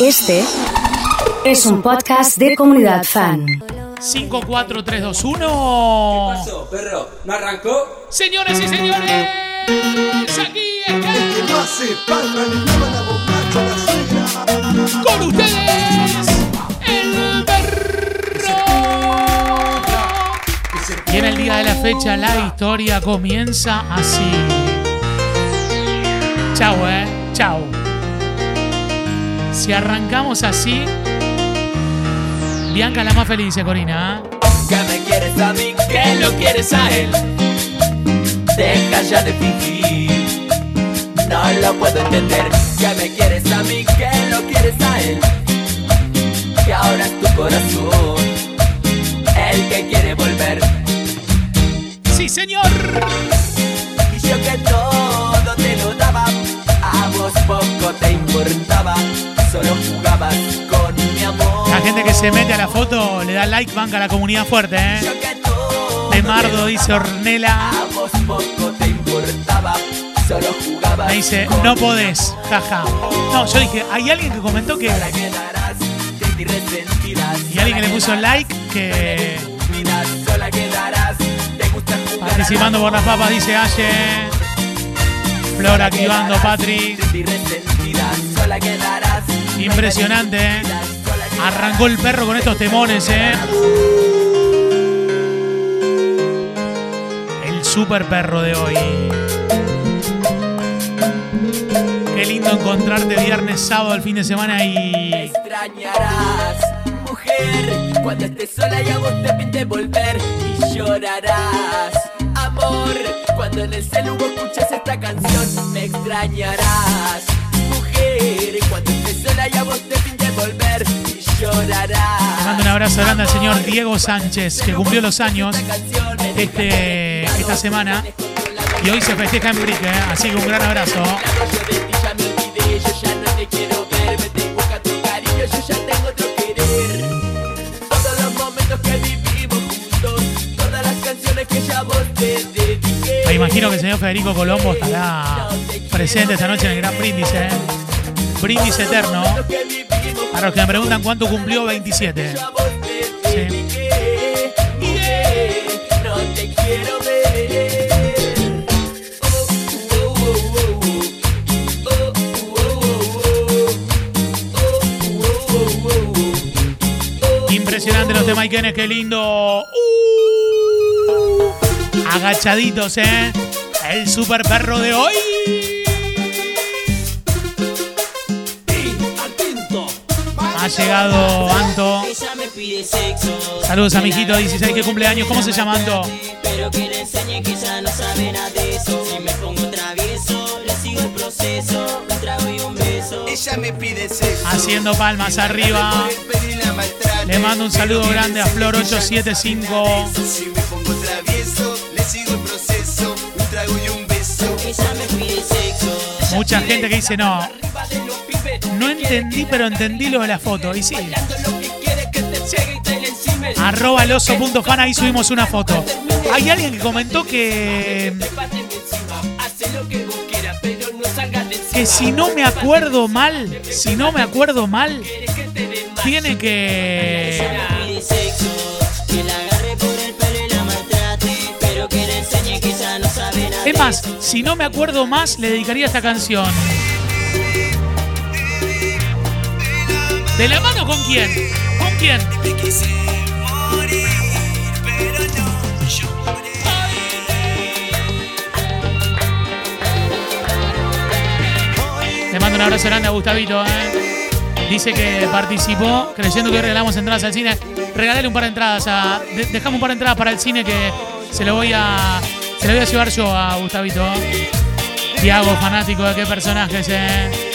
Este es un podcast de comunidad fan. 5, 4, 3, 2, 1. ¿Qué pasó, perro? ¿No arrancó? Señoras y señores, aquí está con ustedes el perro. Y en el día de la fecha la historia comienza así. Chau, eh. Chau. Si arrancamos así, Bianca la más feliz, dice Corina. ¿eh? Que me quieres a mí, que lo quieres a él. Deja ya de fingir, no lo puedo entender. Que me quieres a mí, que lo quieres a él. Que ahora es tu corazón el que quiere volver. Sí, señor. Y yo que todo te lo daba, a vos poco te importaba. Solo jugabas con mi amor. La gente que se mete a la foto le da like, banca a la comunidad fuerte, ¿eh? De Mardo, dice Ornela. A vos poco te importaba, solo jugabas. Me dice, con no podés, jaja. No, yo dije, hay alguien que comentó que. Y alguien que le puso like que. Participando por las papas, dice Aye. Flor activando, resentida, sola quedarás. Impresionante, ¿eh? Arrancó el perro con estos temones, ¿eh? El super perro de hoy. Qué lindo encontrarte viernes, sábado, el fin de semana y. Extrañarás, mujer, cuando estés sola y a vos te pinte volver y llorarás, amor, cuando en el celu escuchas esta canción me extrañarás, mujer, cuando estés sola vos te pinte volver y llorarás. Mando un abrazo grande al señor Diego Sánchez, que cumplió los años este, esta semana y hoy se festeja en Brick, ¿eh? así que un gran abrazo. Me imagino que el señor Federico Colombo estará presente esta noche en el gran brindis, ¿eh? Brindis eterno. Para los que me preguntan cuánto cumplió, 27. a vos te dediqué. Yeah, no te quiero ver. Oh, oh, oh, oh, oh. Oh, oh, oh, oh, oh. Impresionante los de Maikenes, qué lindo. Uh, agachaditos, ¿eh? El super perro de hoy. Ha llegado Anto. Saludos a mi hijito 16 que cumpleaños. ¿Cómo se llama Anto? Pero que le enseñe que ya no sabe nada de eso. Si me pongo travieso, le sigo el proceso. Un trago y un beso. Ella me pide sexo. Haciendo palmas arriba. Le mando un saludo grande a Flor 875. Si me pongo travieso, le sigo el proceso. Un trago y un beso. Ella me pide sexo. Mucha gente que dice no. No entendí, pero entendí lo de la foto. Y sí. Arroba el oso.fan, ahí subimos una foto. Hay alguien que comentó que. Que si no me acuerdo mal, si no me acuerdo mal, tiene que. Es más, si no me acuerdo más, le dedicaría esta canción. ¿De la mano con quién? ¿Con quién? Me quise morir, pero no lloré. Le mando un abrazo grande a Gustavito, ¿eh? Dice que participó creyendo que regalamos entradas al cine. Regalale un par de entradas a. de- dejame un par de entradas para el cine que se lo voy a. Se lo voy a llevar yo a Gustavito. Tiago, fanático de qué personajes, eh.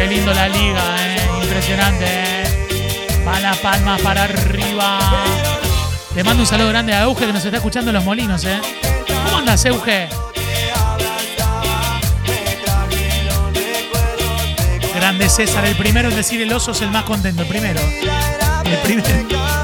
Qué lindo la liga, eh. Impresionante, eh. Las palmas para arriba. Le mando un saludo grande a Euge que nos está escuchando en los molinos, eh. ¿Cómo andas, Euge? Grande César, el primero en decir el oso es el más contento, el primero. El primero.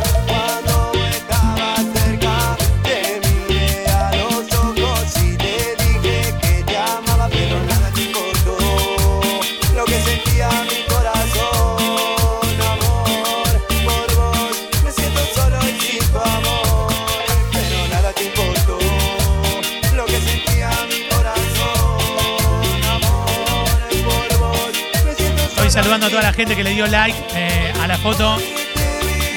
Saludando a toda la gente que le dio like eh, a la foto.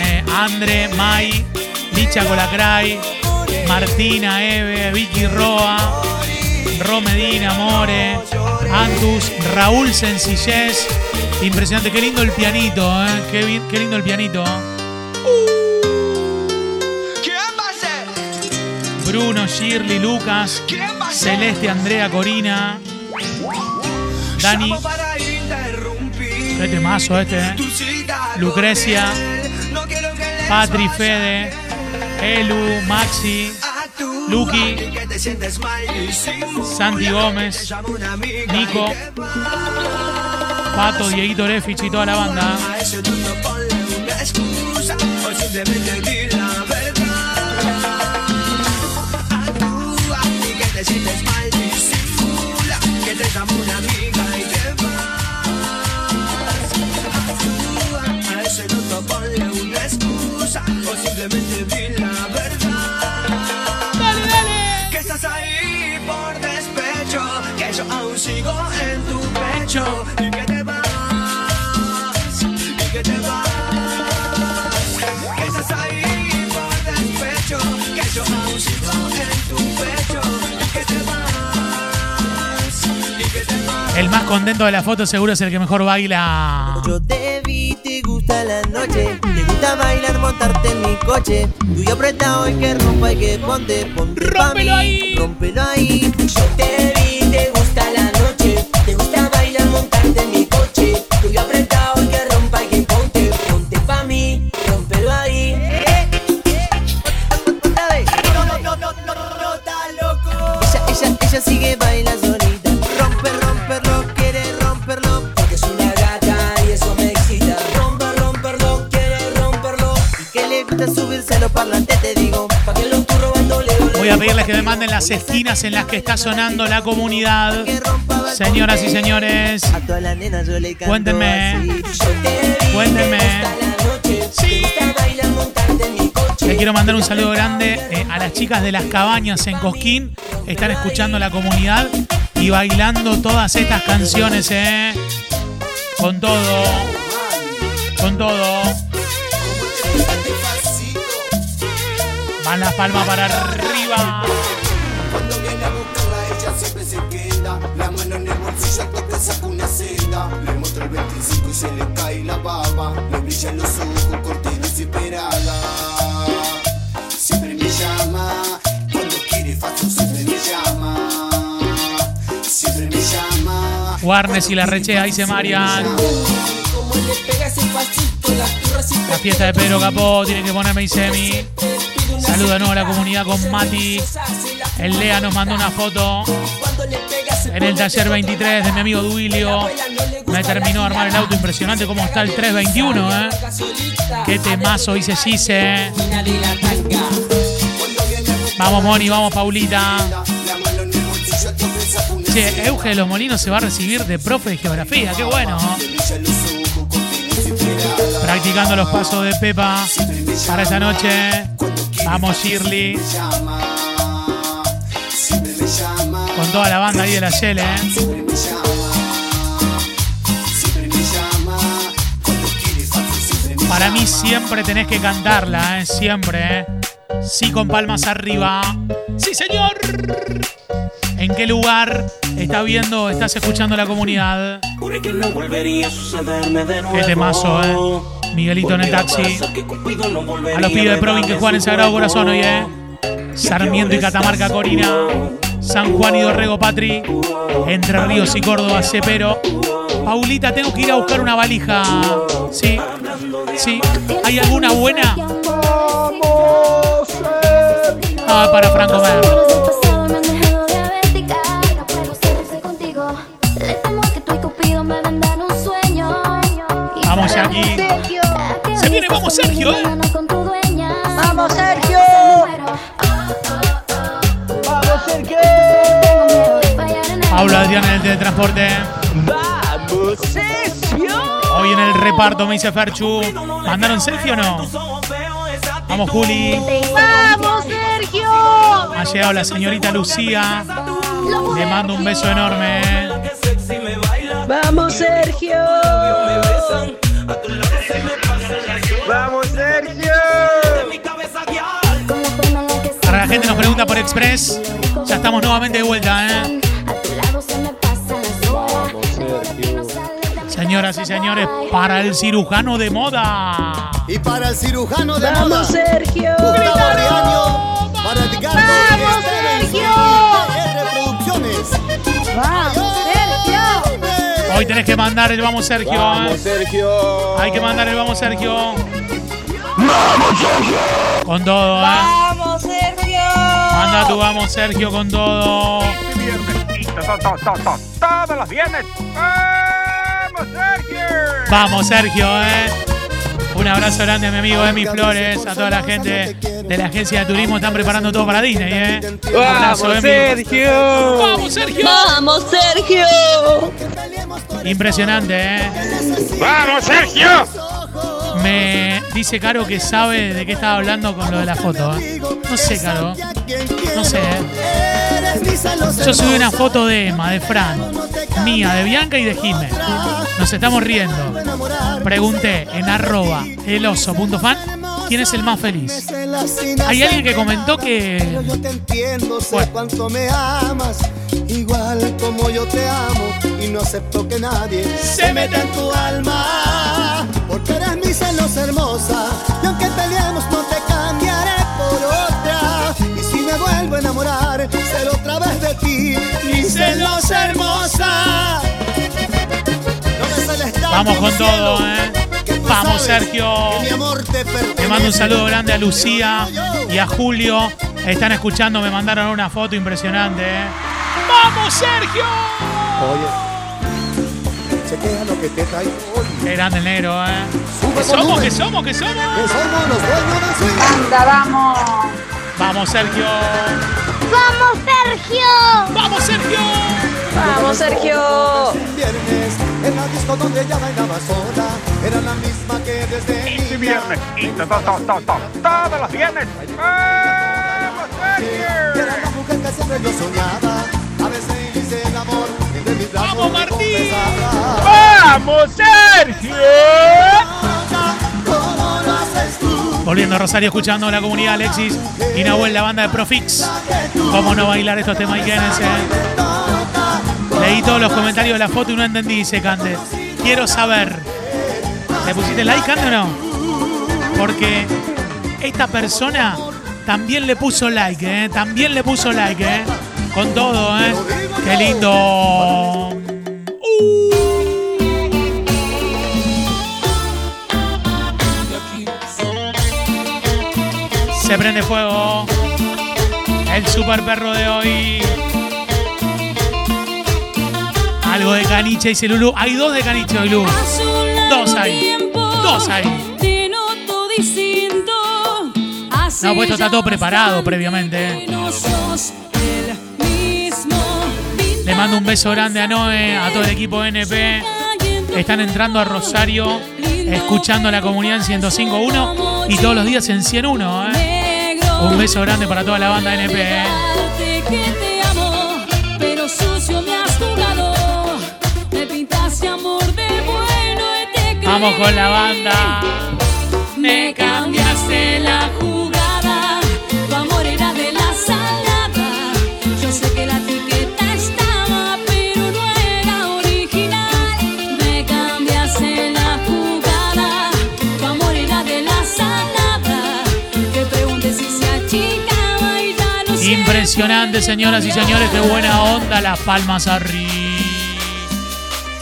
Eh, Andre, Mai, Licha Colacray, Martina, Eve, Vicky Roa, Ro Medina, More, Antus, Raúl Sencillez. Impresionante, qué lindo el pianito, eh. qué, bien- qué lindo el pianito. ¿Quién va a ser? Bruno, Shirley, Lucas. Celeste, Andrea, Corina, Dani. Qué temazo este, eh. Lucrecia, Patri, Fede, Elu, Maxi, a tu Luqui, y que te sientes mal y sin Santi Gómez, Nico. Pato, Dieguito Lefich y toda la banda. Contento de la foto seguro es el que mejor baila. Yo te vi, te gusta la noche, te gusta bailar, montarte en mi coche. Tuyo apretado y que rompa y que ponte, ponte mí, ahí. rómpelo ahí. Yo te vi, las esquinas en las que está sonando la comunidad. Señoras y señores, Cuéntenme. Cuéntenme. Sí. le quiero mandar un saludo grande eh, a las chicas de las cabañas en Cosquín. Están escuchando la comunidad y bailando todas estas canciones, ¿eh? Con todo. Con todo. Van las palmas para arriba. Bolsillo, al toque saca una seda. Le muestra el 25 y se le cae la baba. Le brillan los ojos, corta y desesperada. Siempre me llama. Cuando quiere fácil, siempre me llama. Siempre me llama. Warnes y la rechea, dice Marian. Como le pega ese pasito, las turras y La fiesta de Pedro Capó, tiene que ponerme y semi. Nuevo a la comunidad con Mati. El Lea nos mandó una foto en el taller 23 de mi amigo Duilio. Me terminó de armar el auto impresionante cómo está el 321, ¿eh? Qué temazo, dice Gise. Vamos Moni, vamos Paulita. Che, Euge de los Molinos se va a recibir de profe de geografía, qué bueno. Practicando los pasos de Pepa para esta noche. Vamos Shirley, con toda la banda ahí de la Shell, ¿eh? Para mí siempre tenés que cantarla, ¿eh? Siempre, ¿eh? Sí con palmas arriba. ¡Sí, señor! ¿En qué lugar estás viendo, estás escuchando la comunidad? Que no volvería. Qué temazo, ¿eh? Miguelito en el taxi. A los pibes de Provin que juegan en Sagrado. Corazón hoy, ¿eh? Sarmiento y Catamarca, Corina. San Juan y Dorrego, Patri. Entre Ríos y Córdoba, Cepero. Paulita, tengo que ir a buscar una valija. ¿Sí? ¿Sí? ¿Hay alguna buena? Ah, para Franco Mer. Vamos, Jackie. Se viene, vamos, Sergio, ¿eh? estaciones de transporte. Hoy en el reparto me dice Ferchu. ¿Mandaron selfie o no? Vamos, Juli. ¡Vamos, Sergio! Ha llegado la señorita Lucía. Le mando un beso enorme. ¡Vamos, Sergio! ¡Vamos, Sergio! Ahora la gente nos pregunta por Express. Ya estamos nuevamente de vuelta, ¿eh? Señoras y señores, para el cirujano de moda. Y para el cirujano de ¡Vamos, moda, Sergio! Gustavo para Edgardo ¡Vamos, Sergio! Producciones. ¡Vamos, Sergio! Hoy tenés que mandar el vamos Sergio. ¿eh? Sergio. Hay que mandar el vamos Sergio. ¡Vamos Sergio! Con todo, ¿eh? ¡Vamos, Sergio! Manda tu vamos Sergio con todo. Todos los viernes. ¡Vamos, Sergio! Vamos Sergio, ¿eh? Un abrazo grande a mi amigo Emi Flores, a toda la gente de la agencia de turismo. Están preparando todo para Disney, ¿eh? Un abrazo, ¡Vamos, Emi. Sergio! ¡Vamos, Sergio! ¡Vamos, Sergio! Impresionante, ¿eh? ¡Vamos, Sergio! Me dice Caro que sabe de qué estaba hablando con lo de la foto, ¿eh? No sé, Caro. No sé, ¿eh? Yo subí una foto de Emma, de Fran, mía, de Bianca y de Jimé. Nos estamos riendo. Pregunté en arroba eloso.fan quién es el más feliz. Hay alguien que comentó que Yo te entiendo, sé cuánto me amas, igual como yo te amo, y no acepto que nadie se meta en tu alma, porque eres mi celosa hermosa, y aunque peleemos no te cambiaré por otra, y si me vuelvo a enamorar, seré otra vez de ti, mi celosa hermosa. Vamos con todo, ¿eh? que Vamos, Sergio. que te Le mando un saludo grande a Lucía y a Julio. Están escuchando, me mandaron una foto impresionante. ¿eh? ¡Vamos, Sergio! Oye, chequea lo que te traigo hoy. Qué grande el negro, ¿eh? ¿Qué somos? ¿Qué somos? ¿Qué somos? Que somos los dueños del. ¡Anda, vamos! Vamos, Sergio. ¡Vamos, Sergio! ¡Vamos, Sergio! ¡Vamos, Sergio! En la disco donde ella bailaba sola, era la misma que desde Este viernes. Y to- to- to- to- to- Todos los viernes. ¡Vamos, Y era Sergio! la mujer que siempre yo soñaba. A veces hice el amor entre mis brazos. ¡Vamos, me Martín! ¡Vamos, Sergio! Volviendo a Rosario, escuchando la comunidad Alexis y Nahuel, la banda de Profix. ¿Cómo no bailar estos temas Ikenes, eh? Leí todos los comentarios de la foto y no entendí, dice Cande. Quiero saber. ¿Le pusiste like, Cande, o no? Porque esta persona también le puso like, ¿eh? También le puso like, ¿eh? Con todo, ¿eh? Qué lindo. Se prende fuego. El super perro de hoy. Algo de caniche y Lulu. Hay dos de caniche hoy, Lu. Dos hay. Dos hay. No, pues esto está todo preparado previamente. eh. Le mando un beso grande a Noé, a todo el equipo NP. Están entrando a Rosario, escuchando la comunidad en 105.1 y todos los días en 101. ¿eh? Un beso grande para toda la banda NP. ¿eh? Vamos con la banda. Me cambiaste la jugada. Tu amor era de la salada. Yo sé que la etiqueta estaba, pero no era original. Me cambiaste la jugada. Tu amor era de la salada. Que preguntes si se achicaba y ya no. Impresionante, señoras y señores, qué buena onda, las palmas arriba.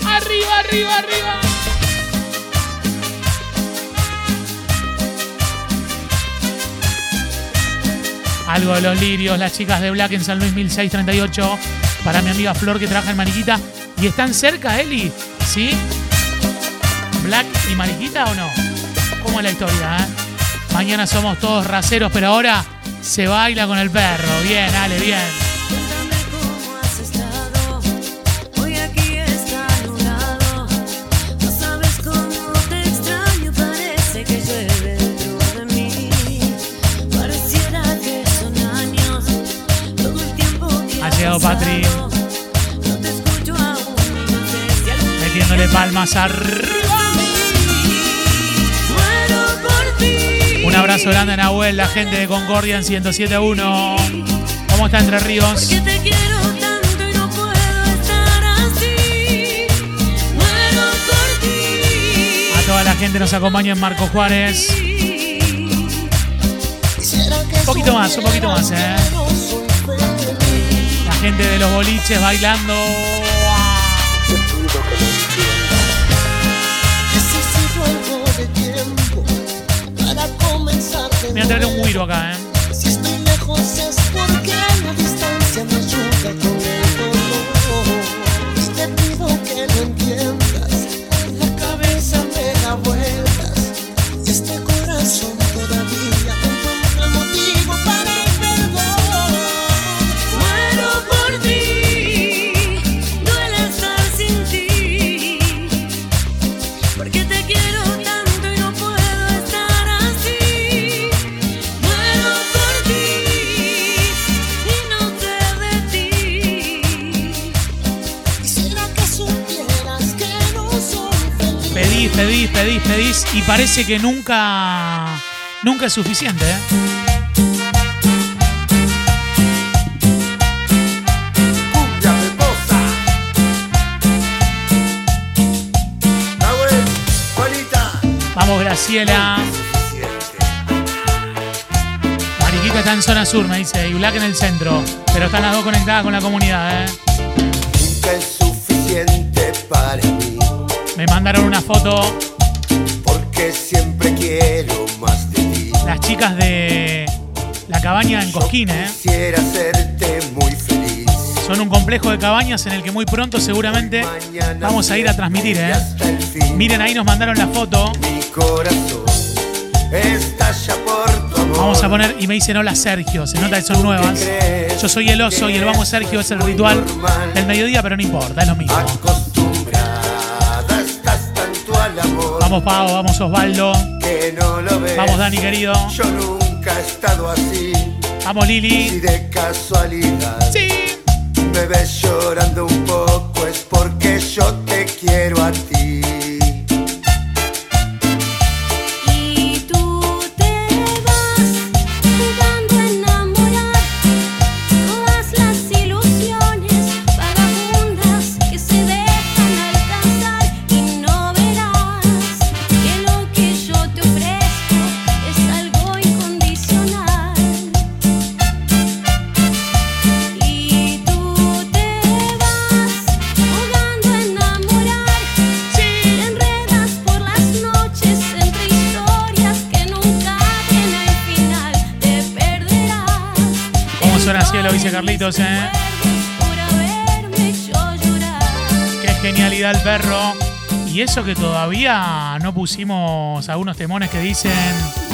Arriba, arriba, arriba. Algo de los lirios, las chicas de Black en San Luis 1638. Para mi amiga Flor que trabaja en Mariquita. ¿Y están cerca, Eli? ¿Sí? ¿Black y Mariquita o no? ¿Cómo es la historia, eh? Mañana somos todos raceros, pero ahora se baila con el perro. Bien, Ale, bien. Palmas arriba. Un abrazo grande a Nahuel, la gente de Concordia en 107.1. ¿Cómo está Entre Ríos? A toda la gente nos acompaña en Marco Juárez. Un poquito más, un poquito más, ¿eh? La gente de los boliches bailando. Voy a traer un guiro acá, ¿eh? Si estoy lejos es porque la distancia me ayuda Y parece que nunca. Nunca es suficiente, ¿eh? Vamos, Graciela. Mariquita está en zona sur, me dice. Y Black en el centro. Pero están las dos conectadas con la comunidad, ¿eh? Nunca es suficiente para mí. Me mandaron una foto Porque siempre quiero más de ti. las chicas de la cabaña en Cosquín, ¿eh? Quisiera hacerte muy feliz. Son un complejo de cabañas en el que muy pronto seguramente vamos a ir a transmitir, ¿eh? Miren, ahí nos mandaron la foto. Mi corazón estalla por tu amor. Vamos a poner, y me dicen hola Sergio, se nota que son nuevas. Yo soy el oso y el vamos Sergio es el ritual del mediodía, pero no importa, es lo mismo. Vamos Pau, vamos Osvaldo, que no lo ves. vamos Dani querido, Yo nunca he estado así. vamos Si Lili. de casualidad Sí. me ves llorando un poco es porque yo te quiero a ti. Carlitos, ¿eh? Qué genialidad el perro. Y eso que todavía no pusimos algunos temones que dicen.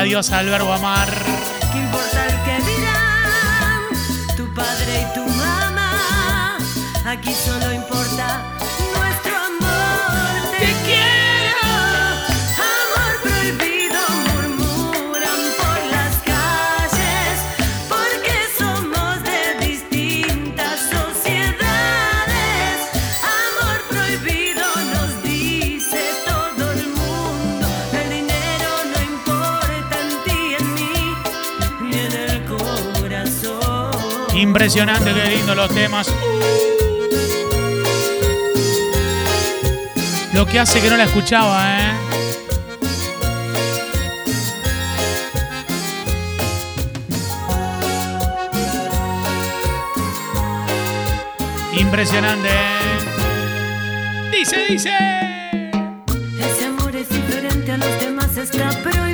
Escuchando a la diosa del verbo amar. ¿Qué importa el que dirán tu padre y tu mamá? Aquí solo Impresionante, qué lindo los temas. Lo que hace que no la escuchaba, ¿eh? Impresionante, ¿eh? Dice, dice. Ese amor es diferente a los demás, está prohibido.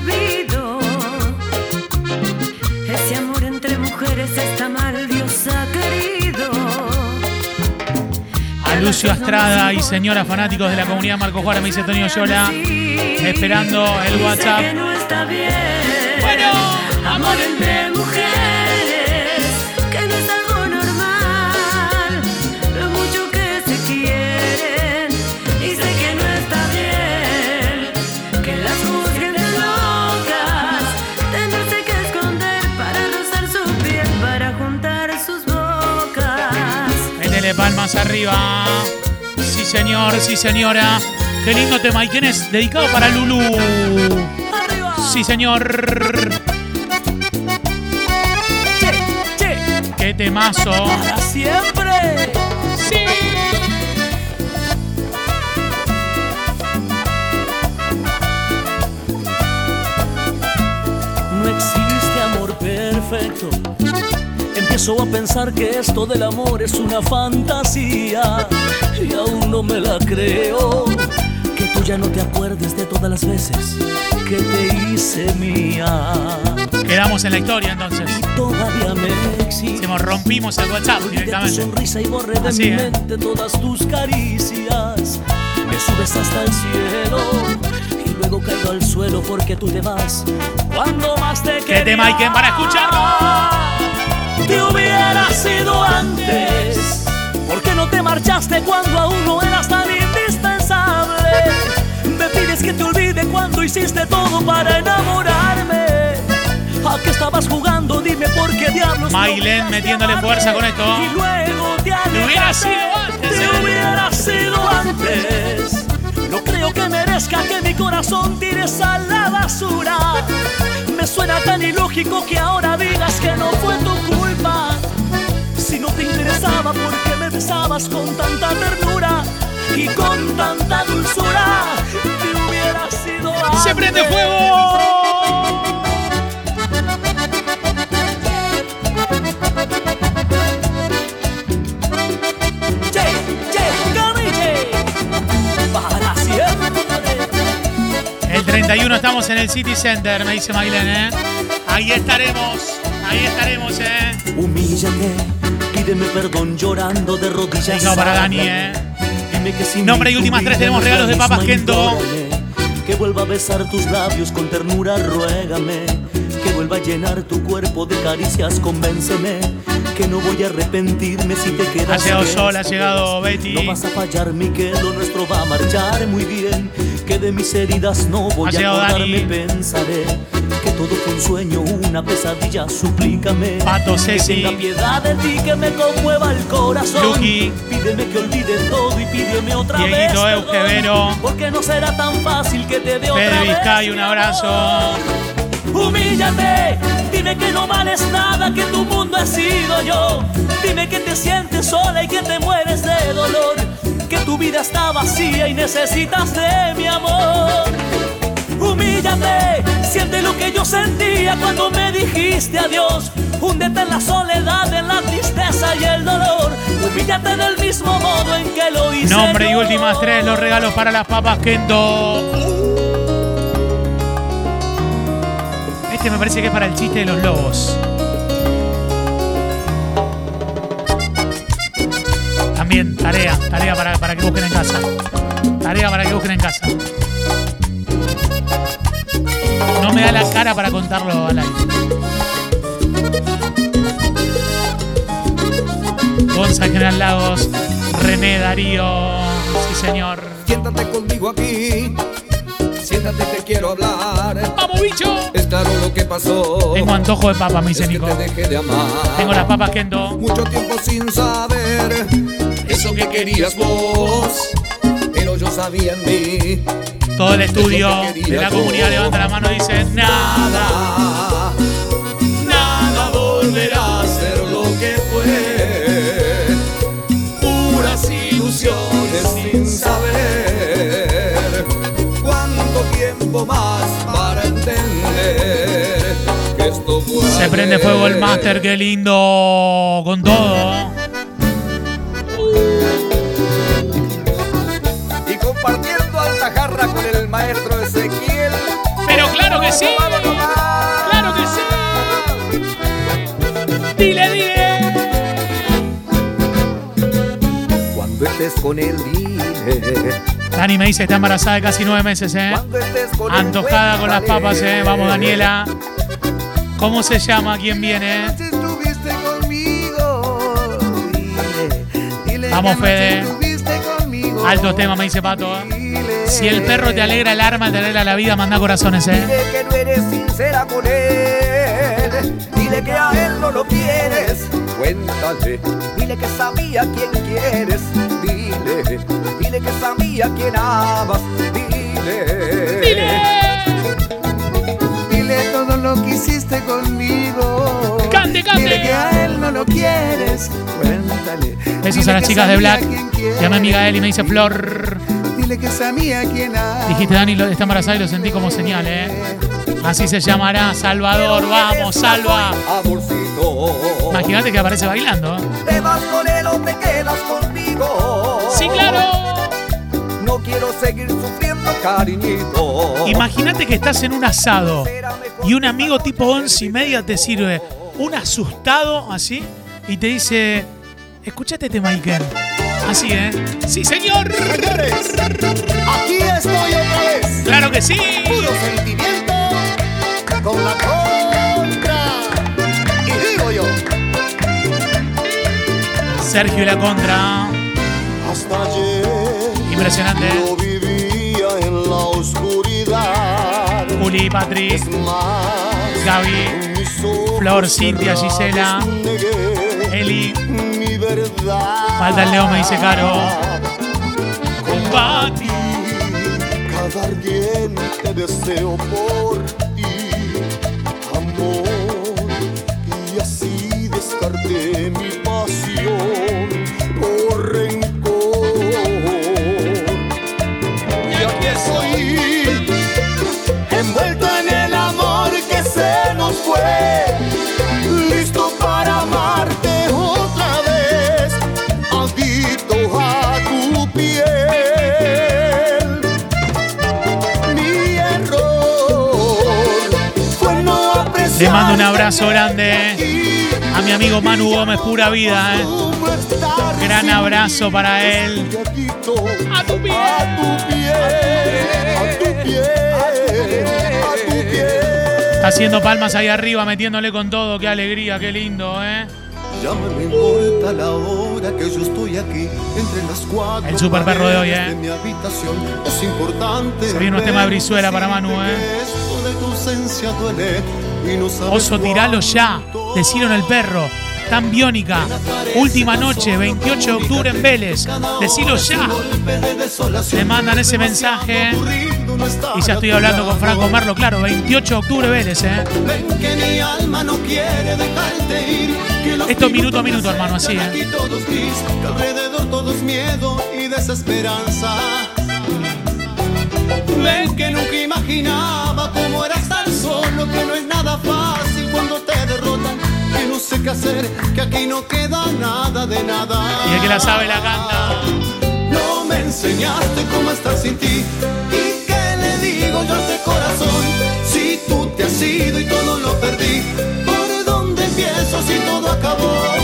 Lucio Estrada y señora fanáticos de la comunidad Marco Juárez, me dice Tonio Yola, esperando el WhatsApp. Bueno, amor entre más arriba. Sí, señor, sí, señora. Qué lindo tema. ¿Y quién es? Dedicado para Lulu. Sí, señor. Qué temazo. Para siempre. Sí. No existe amor perfecto. Empiezo a pensar que esto del amor es una fantasía y aún no me la creo. Que tú ya no te acuerdes de todas las veces que te hice mía. Quedamos en la historia entonces. Todavía me existe. Hicimos, rompimos el WhatsApp Tu directamente. sonrisa y borré de Así, mi ¿eh? mente todas tus caricias. Me subes hasta el cielo y luego caigo al suelo porque tú te vas. Cuando más te ¿Qué tema hay que para escucharlo? Te hubiera sido antes. ¿Por qué no te marchaste cuando aún no eras tan indispensable? Me pides que te olvide cuando hiciste todo para enamorarme. ¿A qué estabas jugando? Dime por qué diablos. Mailen metiéndole fuerza con esto. Y luego te Te hubiera alejaste. sido antes, Te hubiera sido antes. No creo que merezca que mi corazón tires a la basura. Me suena tan ilógico que ahora digas que no fue tu culpa. Si no te interesaba, ¿por qué me besabas con tanta ternura y con tanta dulzura? Te hubiera sido. ¡Se prende fuego! 31 estamos en el City Center, me dice Maglen, ¿eh? Ahí estaremos, ahí estaremos, ¿eh? Humíllate, pídeme perdón llorando de rodillas. Dedicado para Dani. ¿eh? Dime que sin Nombre y últimas tres, tenemos regalos de Papas Kendo. Que vuelva a besar tus labios con ternura, ruégame. Que vuelva a llenar tu cuerpo de caricias, convénceme. Que no voy a arrepentirme si te quedas. Ha llegado Sol, ha llegado Betty. No vas a fallar, mi que lo nuestro va a marchar muy bien. Que de mis heridas no voy Ha a acordarme, pensaré. Que todo fue un sueño, una pesadilla, suplícame. Pato, Que Ceci. tenga piedad de ti, que me conmueva el corazón. Pídeme que olvide todo y pídeme otra vez. Perdón. Porque no será tan fácil que te dé otra vez. Un abrazo. Humíllate, dime que no vales nada, que tu mundo he sido yo. Dime que te sientes sola y que te mueres de dolor. Que tu vida está vacía y necesitas de mi amor. Humíllate, siente lo que yo sentía cuando me dijiste adiós. Húndete en la soledad, en la tristeza y el dolor. Humíllate del mismo modo en que lo hice. Nombre y últimas tres, los regalos para las papas Kendo. Este me parece que es para el chiste de los lobos. También, tarea, tarea para, para que busquen en casa. Tarea para que busquen en casa. No me da la cara para contarlo al aire. Gonza General Lagos, René Darío, sí señor. Siéntate conmigo aquí. Siéntate, te quiero hablar. ¡Vamos, bicho! Es claro lo que pasó. Tengo antojo de papa, me dice Es que Nico. te dejé de amar. Tengo las papas Kendo. Mucho tiempo sin saber eso que querías vos. Pero yo sabía en mí. Todo el estudio de la comunidad levanta la mano y dice nada. Nada volverá a ser lo que fue. Puras ilusiones sin saber cuánto tiempo más para entender que esto fue. Se prende fuego el máster, qué lindo. Con todo. Maestro Ezequiel. Pero claro que sí. Claro que sí. Dile, dile. Cuando estés con él, dile. Dani me dice está embarazada de casi nueve meses, ¿eh? Con Antojada con las papas, ¿eh? Vamos, Daniela. ¿Cómo se llama? ¿Quién viene? estuviste conmigo. Dile, dile Vamos, Fede. Alto tema, me dice Pato. ¿eh? Si el perro te alegra el arma, te alegra la vida, manda corazones, ¿eh? Dile que no eres sincera con él. Dile que a él no lo quieres. cuéntale. Dile que sabía quién quieres, dile. Dile que sabía quién amas, dile. Dile. Dile todo lo que hiciste conmigo. Cante, cante. Dile que a él no lo quieres. Cuéntale. Besos a las chicas de Black. Llama a amiga Eli y me dice Flor. Dile que sabía quién ama. Dijiste Dani lo- está embarazada y lo sentí como señal, ¿eh? Así se llamará Salvador. Vamos, salva. Amorcito. Imagínate que aparece bailando. Te vas con él o te quedas conmigo. Sí, claro. No quiero seguir sufriendo, cariñito. Imagínate que estás en un asado y un amigo tipo once y media te sirve un asustado así y te dice, escúchate este Michael. Así, ¿eh? Sí, señor. Aquí estoy otra vez. Claro que sí. Puro sentimiento con la contra. Y digo yo, Sergio y la contra. hasta ayer Impresionante. ¿eh? yo vivía en la oscuridad. Juli, Patrick, más, Gaby, Flor, Cintia, Gisela, Eli. mi verdad. Falta el Leo, me dice Caro. Combati cada ardiente deseo por ti, amor, y así descarté abrazo grande a mi amigo Manu Gómez, pura vida, ¿eh? Gran abrazo para él. A tu piel, a tu piel, a tu piel, a tu piel. Está haciendo palmas ahí arriba, metiéndole con todo. Qué alegría, qué lindo, ¿eh? Ya no me importa la hora que yo estoy aquí entre las cuatro El super perro de hoy, ¿eh? mi habitación. Es importante. Se viene unos temas de Brizuela para Manu, ¿eh? De tu ausencia duele Oso, tiralo ya. Decilo en el perro. Tan biónica. Última noche, 28 de octubre en Vélez. Decilo ya. Le mandan ese mensaje. Y ya estoy hablando con Franco Marlo, claro. 28 de octubre Vélez, ¿eh? Esto es minuto a minuto, hermano, así, ¿eh? alrededor miedo y desesperanza. Ven que nunca imaginaba que no es nada fácil cuando te derrotan, que no sé qué hacer, que aquí no queda nada de nada. Y el que la sabe la canta. No me enseñaste cómo estar sin ti. ¿Y qué le digo yo a este corazón? Si tú te has ido y todo lo perdí. ¿Por dónde empiezo si todo acabó?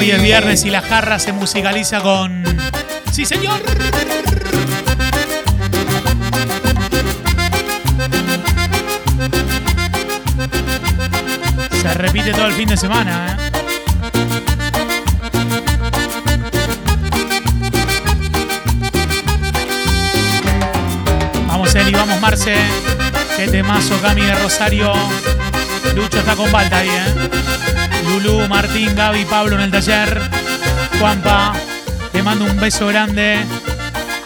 Hoy es viernes y la jarra se musicaliza con. ¡Sí, señor! Se repite todo el fin de semana, ¿eh? Vamos, Eli, vamos, Marce. Qué temazo, Cami de Rosario. Lucho está con Balta ahí, ¿eh? Lulú, Martín, Gaby, Pablo en el taller. Juanpa, te mando un beso grande.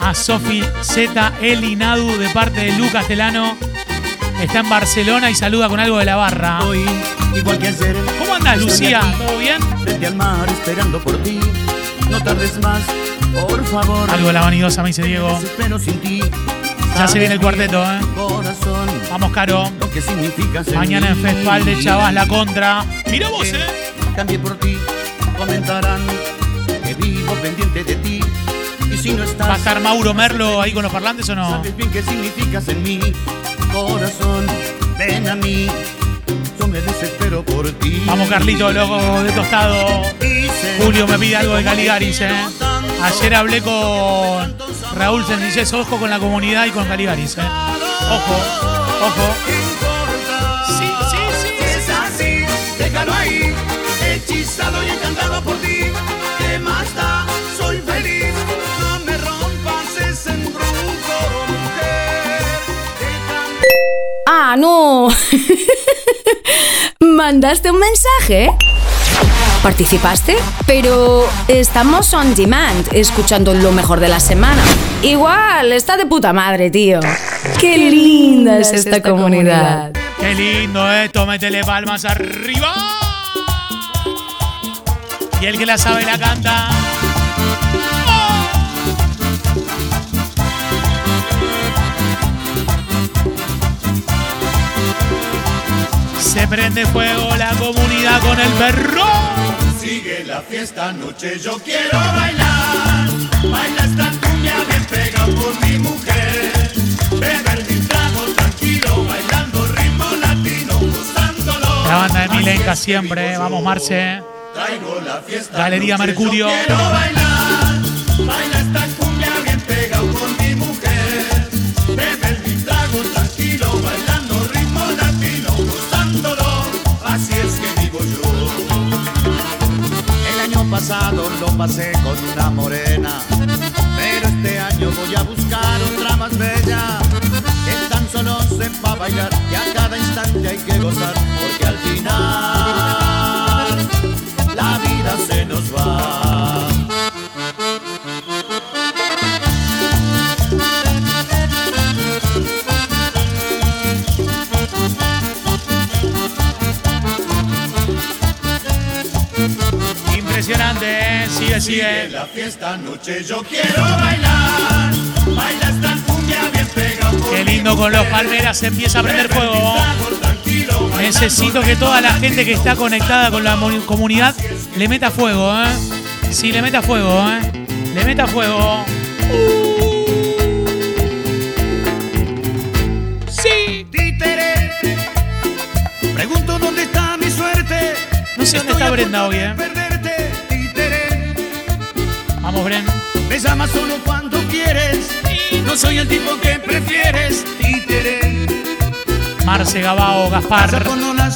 A Sofi Z, Eli Nadu de parte de Lu Castellano. Está en Barcelona y saluda con algo de la barra. Hoy, igual que ayer. ¿Cómo andas, Lucía? aquí, ¿Todo bien? Frente al mar esperando por ti. No tardes más, por favor. Algo de la vanidosa, me dice Diego. Sin ti. Ya se viene el cuarteto, ¿eh? Corazón, Vamos, Caro. lo que Mañana en. Festival de Chavas la contra. Mira vos, ¿eh? Cambié por ti, comentarán que vivo pendiente de ti. Y si no estás, ¿Va a estar Mauro Merlo ahí con los parlantes o no? sabes bien qué significas en mí. Corazón, ven a mí. Yo me desespero por ti. Vamos, Carlito, loco de tostado. Julio me pide algo de Caligaris, ¿eh? Ayer hablé con Raúl Sendillés, ojo con la comunidad y con Caligaris, ¿eh? Ojo, Ojo. Sí, sí, sí. Es así, déjalo ahí. Hechizado y encantado por ti. ¿Qué más da? Soy feliz. No me rompas ese embrujo, mujer. Déjame. Ah, no. ¿Mandaste un mensaje? ¿Participaste? Pero estamos on demand, escuchando lo mejor de la semana. Igual, está de puta madre, tío. Qué linda es esta comunidad. Qué lindo esto, métele palmas arriba. Y el que la sabe la canta. Se prende fuego la comunidad con el perro. Sigue la fiesta anoche, yo quiero bailar. Baila esta cumbia bien pegado por mi mujer. Beber mi trago tranquilo, bailando ritmo latino, gozándolo. La banda de Milenka siempre. Vamos, Marce. Traigo la fiesta Galería Mercurio. Yo quiero bailar. Pasado lo pasé con una morena, pero este año voy a buscar otra más bella, que tan solo sepa bailar y a cada instante hay que gozar, porque al final la vida se nos va. ¿Eh? Sigue, sigue. La fiesta anoche yo quiero bailar. Baila esta cumbia bien pegado por Qué lindo con los palmeras empieza a prender fuego. Necesito que toda la gente que está conectada con la comunidad le meta fuego, ¿eh? Sí, le meta fuego, ¿eh? Le meta fuego. Sí. Títere. Pregunto dónde está mi suerte. No sé dónde está Brenda hoy, ¿eh? Vamos, Bren. Me llamas solo cuando quieres. No soy el tipo que prefieres, títere. Marce, Gabao, Gaspar.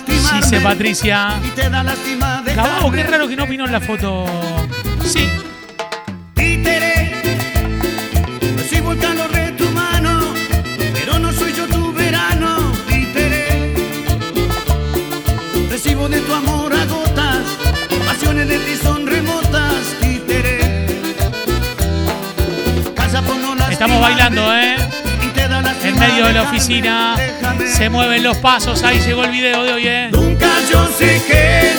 Gise, Patricia. Y te da lástima de Gabao, qué raro que no opinó en la foto. Sí. Títere. Recibo el calor de tu mano, pero no soy yo tu verano, títere. Recibo de tu amor a gotas, pasiones de ti son Estamos bailando, ¿eh? En medio de la oficina. Se mueven los pasos. Ahí llegó el video de hoy, ¿eh? Nunca yo sé que.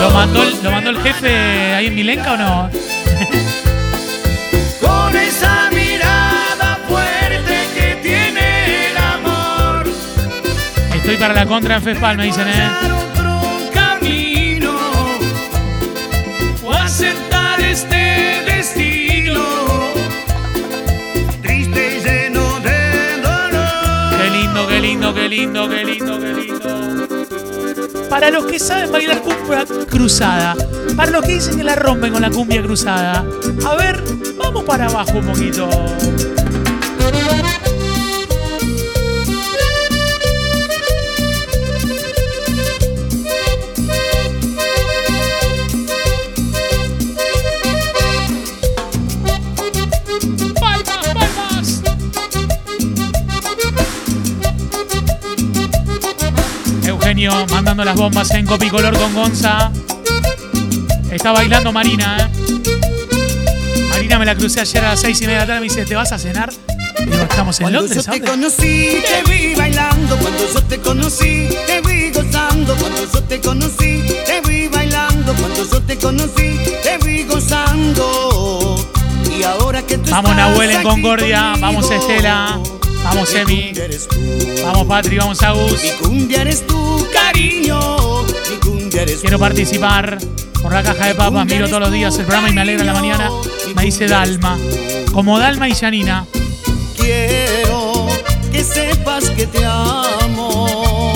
¿Lo mandó, el- ¿Lo mandó el jefe ahí en Milenka o no? Con esa mirada fuerte que tiene el amor. Estoy para la contra en Fespal, me dicen, ¿eh? Lindo, qué lindo, qué lindo, qué lindo. Para los que saben bailar cumbia cruzada, para los que dicen que la rompen con la cumbia cruzada, a ver, vamos para abajo un poquito. Mandando las bombas en copicolor con Gonza. Está bailando Marina, ¿eh? Marina me la crucé ayer a las seis y media de la tarde. Me dice, ¿te vas a cenar? Digo, estamos en Cuando Londres. yo ¿a te dónde? conocí, te vi bailando. Cuando yo te conocí, te vi gozando. Cuando yo te conocí, te vi bailando. Cuando yo te conocí, te vi gozando. Y ahora que tú Vamos estás Nahuel en Concordia. conmigo, Vamos Estela. Vamos mi Emi. cumbia eres tú. Vamos Patri. Vamos Agus. Mi cumbia eres tú, cariño. Mi cumbia eres Quiero participar por la caja de papas. Miro todos los días el programa y me alegra en la mañana. Me dice Dalma. Como Dalma y Janina. Quiero que sepas que te amo.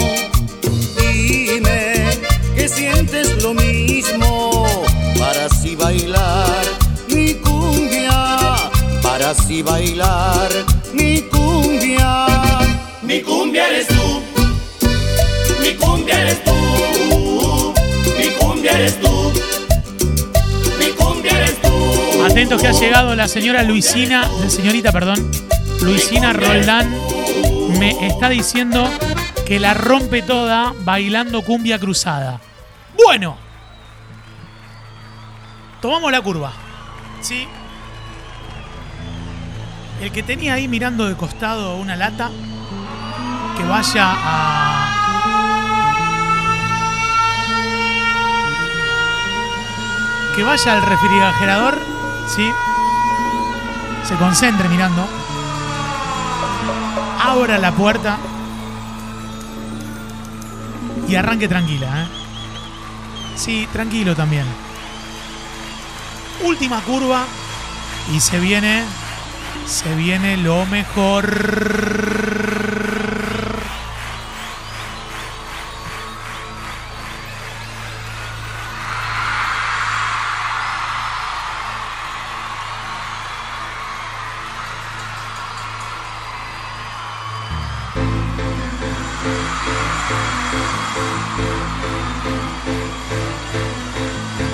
Dime que sientes lo mismo para así bailar mi cumbia, para así bailar mi cumbia. Mi cumbia eres tú. Mi cumbia eres tú. Mi cumbia eres tú. Mi cumbia eres tú. Atentos que ha llegado la señora Luisina, la señorita, perdón, Luisina Roldán me está diciendo que la rompe toda bailando cumbia cruzada. Bueno. Tomamos la curva. ¿Sí? El que tenía ahí mirando de costado una lata, que vaya a... Que vaya al refrigerador, ¿sí? Se concentre mirando. Abra la puerta. Y arranque tranquila, ¿eh? Sí, tranquilo también. Última curva. Y se viene. Se viene lo mejor.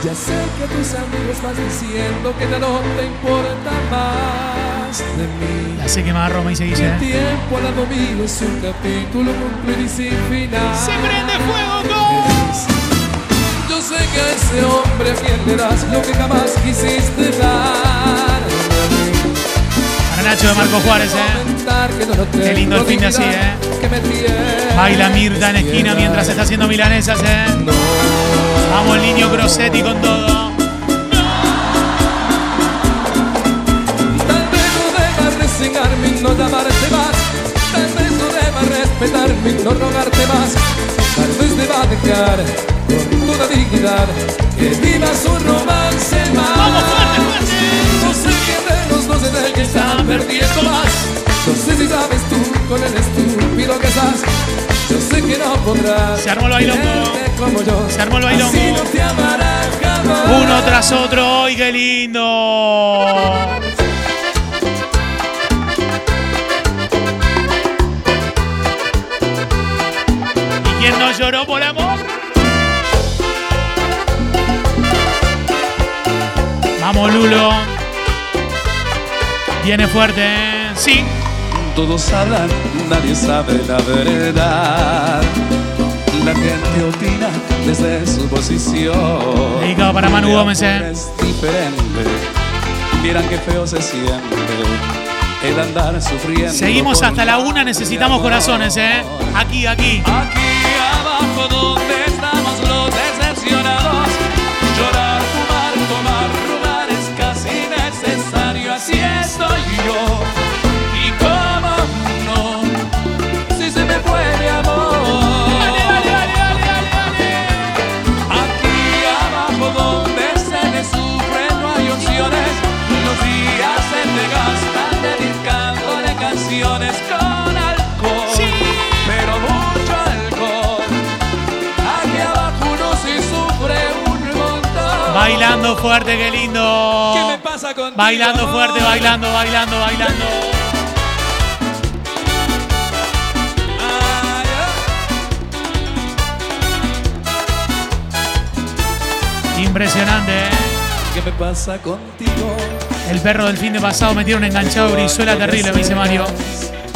Ya sé que tus amigos vas diciendo que ya no te importa más de mí. La sé que me agarró, me dice Guille. el ¿eh? tiempo al lado mío es un capítulo y sin final. ¡Se prende fuego, Yo sé que a ese hombre a quien le das lo que jamás quisiste dar. Para Nacho de Marco Juárez, ¿eh? Comentar que no lo Qué lindo el fin de así, ¿eh? Que me Baila Mirta en esquina mientras está haciendo milanesas, ¿eh? Vamos, el niño Grossetti con todo. Tal vez no debas resignarme y no llamarte más. Tal vez no debas respetarme y no rogarte más. Tal vez deba dejar con toda dignidad que vivas un romance más. ¡Vamos, fuerte, fuerte! No sé quién de los dos es el que está perdiendo más. No sé si sabes tú con el estúpido que estás. Yo sé que no podrás. Se armó el quererte como yo. Se armó el. Así no. Uno tras otro. ¡Ay, qué lindo! ¿Y quién no lloró por amor? Vamos, Lulo. Viene fuerte, ¿eh? Sí. Todos hablan, nadie sabe la verdad. La gente opina desde su posición. Dedicado para Manu Gómez, eh. Es diferente. Vieran qué feo se siente el andar sufriendo. Seguimos hasta la una, necesitamos corazones, ¿eh? Aquí, aquí. Aquí abajo donde estamos los decepcionados. Llorar, fumar, tomar, robar es casi necesario. Así estoy yo. Bailando fuerte, qué lindo. ¿Qué me pasa contigo? Bailando fuerte, bailando, bailando, bailando. Impresionante, ¿eh? ¿Qué me pasa contigo? El perro del fin de pasado metieron un enganchado Brizuela terrible, me dice Mario.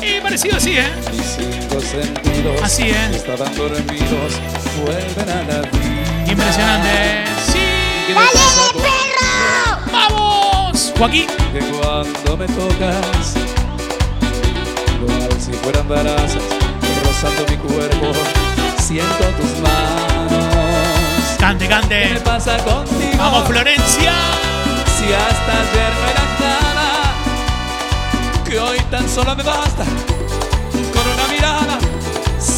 Y parecido así, ¿eh? Mis cinco sentidos Así, ¿eh? estaban dormidos, vuelven a la vida. Impresionante, ¿eh? ¡Sí! ¡Dale, perro! ¡Vamos! Joaquín. Que cuando me tocas, igual si fueran brasas, rozando mi cuerpo, siento tus manos. Cante, cante. ¿Qué me pasa contigo? ¡Vamos, Florencia! Si hasta ayer no era nada, que hoy tan solo me basta con una mirada.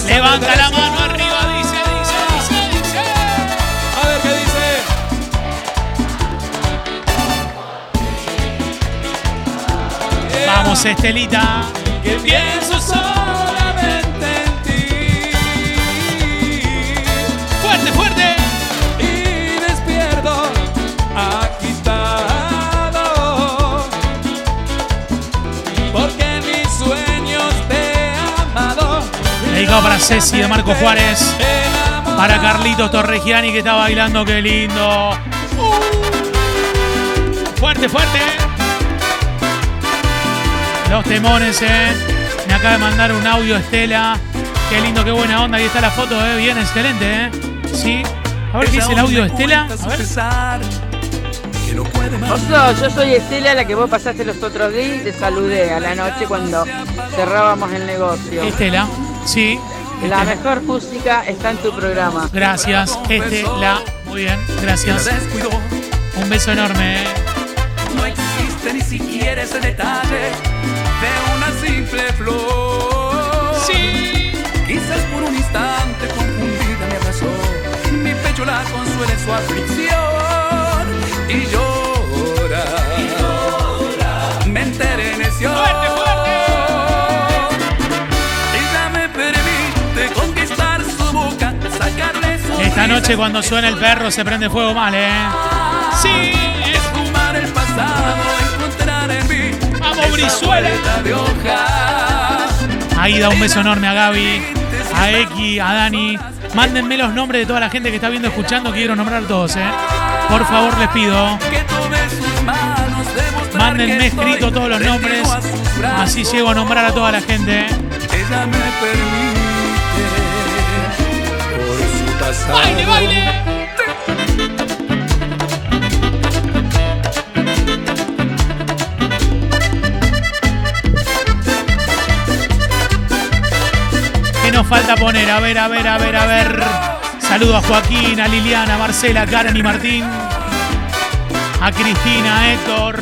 Levanta la mano arriba, Vamos, Estelita. Que pienso solamente en ti. Fuerte, fuerte. Y despierto agitado. Porque en mis sueños te he amado. Dedicado para Ceci de Marco Juárez. Para Carlitos Torregiani que está bailando, qué lindo. Uh. Fuerte, fuerte. Los temones, eh. Me acaba de mandar un audio Estela Qué lindo, qué buena onda. Ahí está la foto, ¿eh? Bien, excelente, ¿eh? Sí. A ver qué dice el audio de Estela. A ver. Oso, yo soy Estela, la que vos pasaste los otros días y te saludé a la noche cuando cerrábamos el negocio. Estela, sí. La Estela. mejor música está en tu programa. Gracias, Estela. Muy bien, gracias. Un beso enorme, ¿eh? No existe ni siquiera ese detalle de una simple flor. Sí. Quizás por un instante confundida me abrazó. Mi pecho la consuela en su aflicción. Y llora. Me. ¡Fuerte, fuerte! Ella me permite conquistar su boca, sacarle su Esta noche cuando suena el perro se prende fuego mal, ¿eh? Sí. Esfumar el pasado, Brizuela. hoja. Ahí da un beso enorme a Gaby, a Eki, a Dani. Mándenme los nombres de toda la gente que está viendo, escuchando. Quiero nombrar todos, ¿eh? Por favor, les pido. Mándenme escrito todos los nombres. Así llego a nombrar a toda la gente. Ella me permite por su pasado. ¡Baile, baile! Falta poner? A ver, a ver, a ver, a ver. Saludo a Joaquín, a Liliana, a Marcela, a Karen y Martín. A Cristina, a Héctor,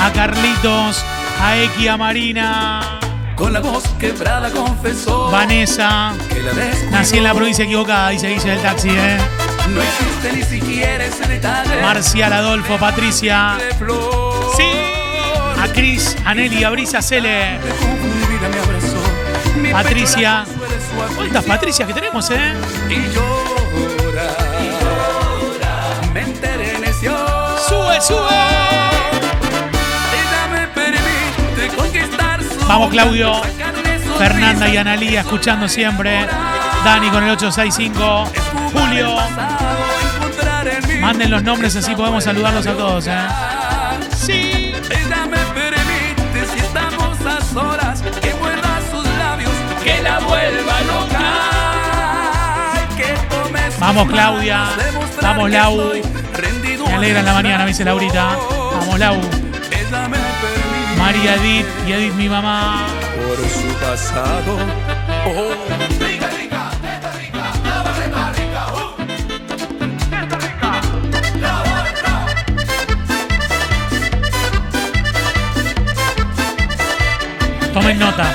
a Carlitos, a Eki, a Marina, Con la voz quebrada confesó Vanessa. que la descuidó. Nací en la provincia equivocada, dice Guille del taxi, ¿eh? No existe ni siquiera ese detalle. Marcial, Adolfo, Patricia. Sí. A Cris, a Nelly, a Brisa Cele. Patricia. ¿Cuántas Patricias que tenemos, eh? Y llora. Me enterneció. ¡Sube, sube! Ella me permite conquistar su Vamos, Claudio. Fernanda y Analía escuchando siempre. Dani con el 865. Julio. Manden los nombres así podemos saludarlos a todos, eh. Sí. Ella me permite si estamos a solas que muerda sus labios, que la vuelva Vamos, Claudia. Vamos, Lau. Me a alegra en la mañana, me dice Laurita. Vamos, Lau. María Edith y Edith, mi mamá. por su pasado. Rica. Tomen nota.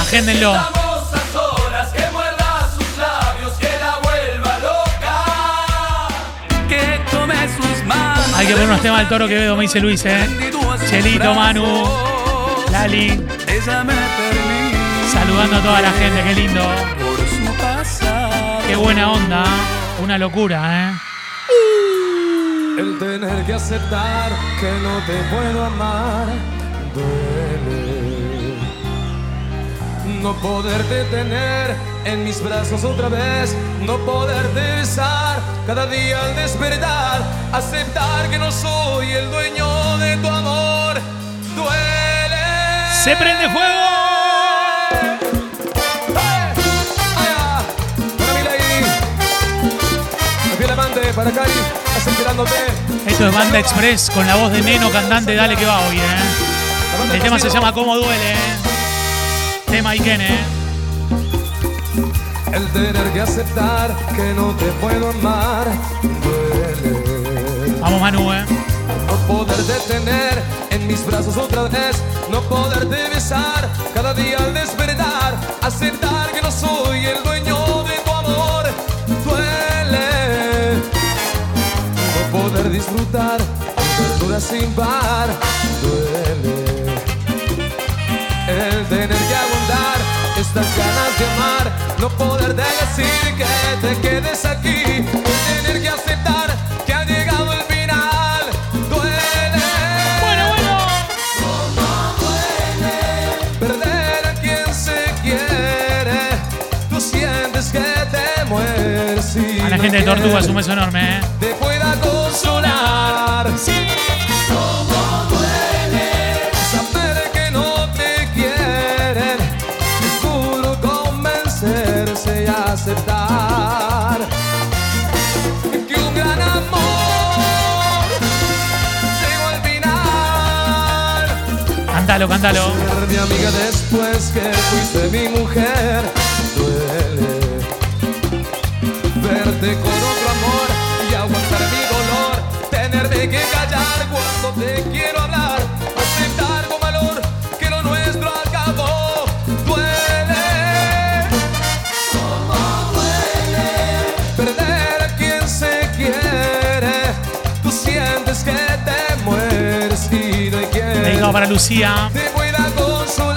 Agéndenlo. Hay que poner unos temas del toro Quevedo, me dice Luis, eh. Chelito, Manu, Lali. Ella me permite Saludando a toda la gente, qué lindo. Qué buena onda. Una locura, ¿eh? El tener que aceptar que no te puedo amar duele. No poderte tener en mis brazos otra vez, no poderte besar cada día al despertar, aceptar que no soy el dueño de tu amor duele. ¡Se prende fuego! Esto es Banda Express con la voz de Neno, cantante Dale que va hoy, ¿eh? El tema se llama Cómo duele, ¿eh? Tema Iken, ¿eh? El tener que aceptar que no te puedo amar duele. Vamos, Manu, ¿eh? No poderte tener en mis brazos otra vez, no poderte besar cada día al despertar, aceptar que no soy el dueño de tu amor duele. No poder disfrutar aventuras sin par duele. El tener que aguantar estas ganas de amar, no poder decir que te quedes aquí, tener que aceptar que ha llegado el final, duele. Bueno, bueno. Perder a quien se quiere, tú sientes que te mueres A la gente de Tortugas, quieres un beso enorme, ¿eh? te pueda consolar. Sí. Cántalo, cántalo. Para Lucía.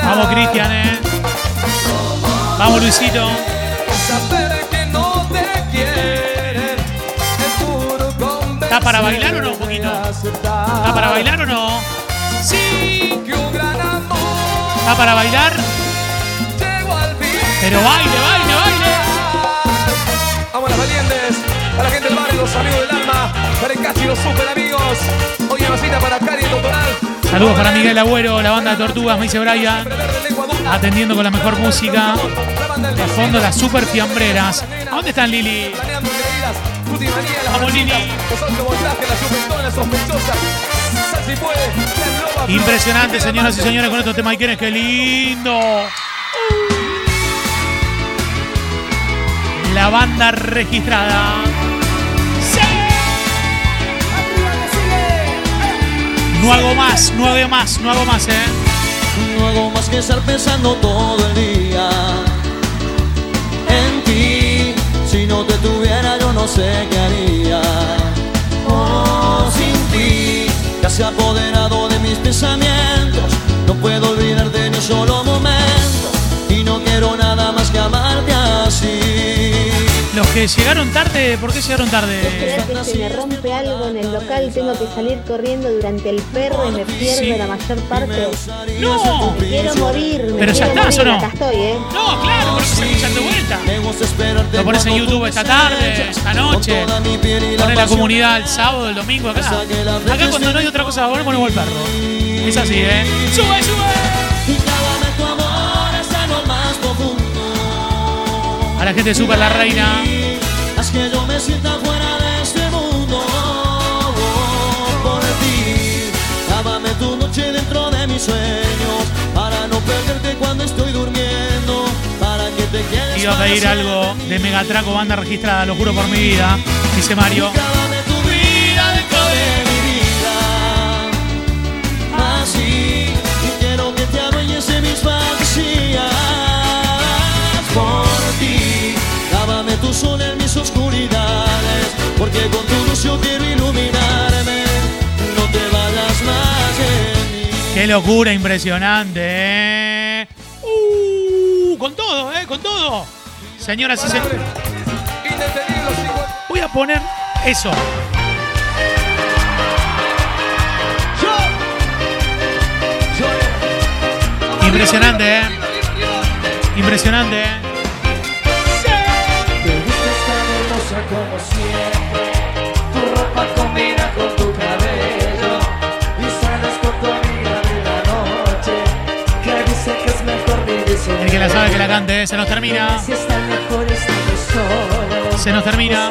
Vamos, Cristian, eh. Vamos, Luisito. ¿Está para bailar o no un poquito? ¿Está para bailar o no? ¿Está para bailar? Pero baile, baile, baile. Vamos las valientes, a la gente del barrio, los amigos del alma, para el Cachi, los super amigos. Hoy una cita para Cari el Doctoral. Saludos para Miguel Agüero, la banda de Tortugas, me dice Brian. Atendiendo con la mejor música. De fondo las super fiambreras. ¿A dónde están Lili? Vamos Lili. Impresionante, señoras y señores, con estos temas Ikenes, qué lindo. La banda registrada. No hago más, no hago más, no hago más, eh. No hago más que estar pensando todo el día en ti. Si no te tuviera, yo no sé qué haría. Oh, sin ti, te has apoderado de mis pensamientos. No puedo olvidarte ni un solo momento. Y no quiero nada más que amarte así. Los que llegaron tarde, ¿por qué llegaron tarde? Que se me rompe algo en el local, tengo que salir corriendo durante el perro y me pierdo Sí. la mayor parte. No. Me quiero morir, me Pero ya estás, ¿o no? acá estoy, ¿eh? No, claro, por eso se escuchan de vuelta. Lo pones en YouTube esta tarde, esta noche. Pones la comunidad el sábado, el domingo acá. Acá cuando no hay otra cosa, ahora ponemos el perro. Es así, ¿eh? ¡Sube, sube! La gente Super La Reina. Haz que yo me sienta fuera de este mundo oh, por ti. Lávame tu noche dentro de mis sueños para no perderte cuando estoy durmiendo. Para que te quedes Iba a pedir algo de Megatraco, banda registrada, lo juro por mi vida. Dice Mario. Tu sol en mis oscuridades. Porque con tu luz yo quiero iluminarme. No te vayas más de mí. Qué locura impresionante, ¿eh? Uh, con todo, ¿eh? Con todo. Señoras y señores. Voy a poner eso. Impresionante, ¿eh? Impresionante, ¿eh? Que la sabe que la cante, ¿eh? Se nos termina. Se nos termina.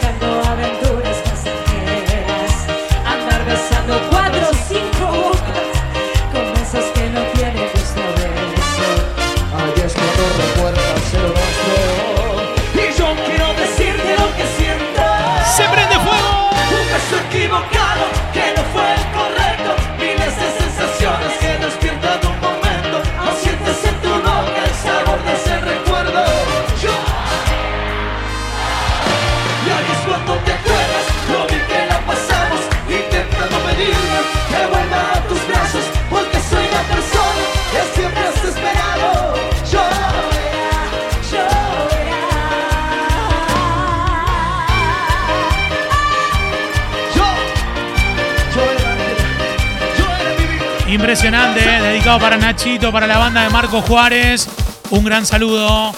Impresionante, ¿eh? dedicado para Nachito, para la banda de Marco Juárez. Un gran saludo.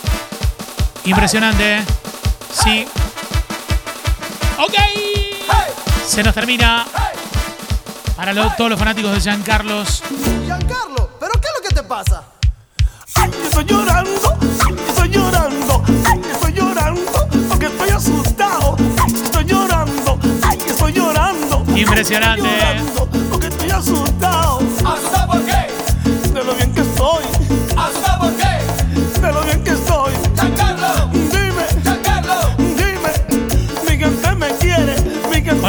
Impresionante. Sí. Ok. Se nos termina. Para lo- todos los fanáticos de Jean Carlos. Giancarlo, ¿pero qué es lo que te pasa? Ay, estoy llorando, ay, estoy llorando, ay, estoy llorando, porque estoy asustado. Ay, estoy llorando, ay, estoy llorando. Impresionante. Estoy llorando, porque estoy asustado.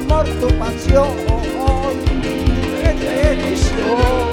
amor, tu pasión, bendición.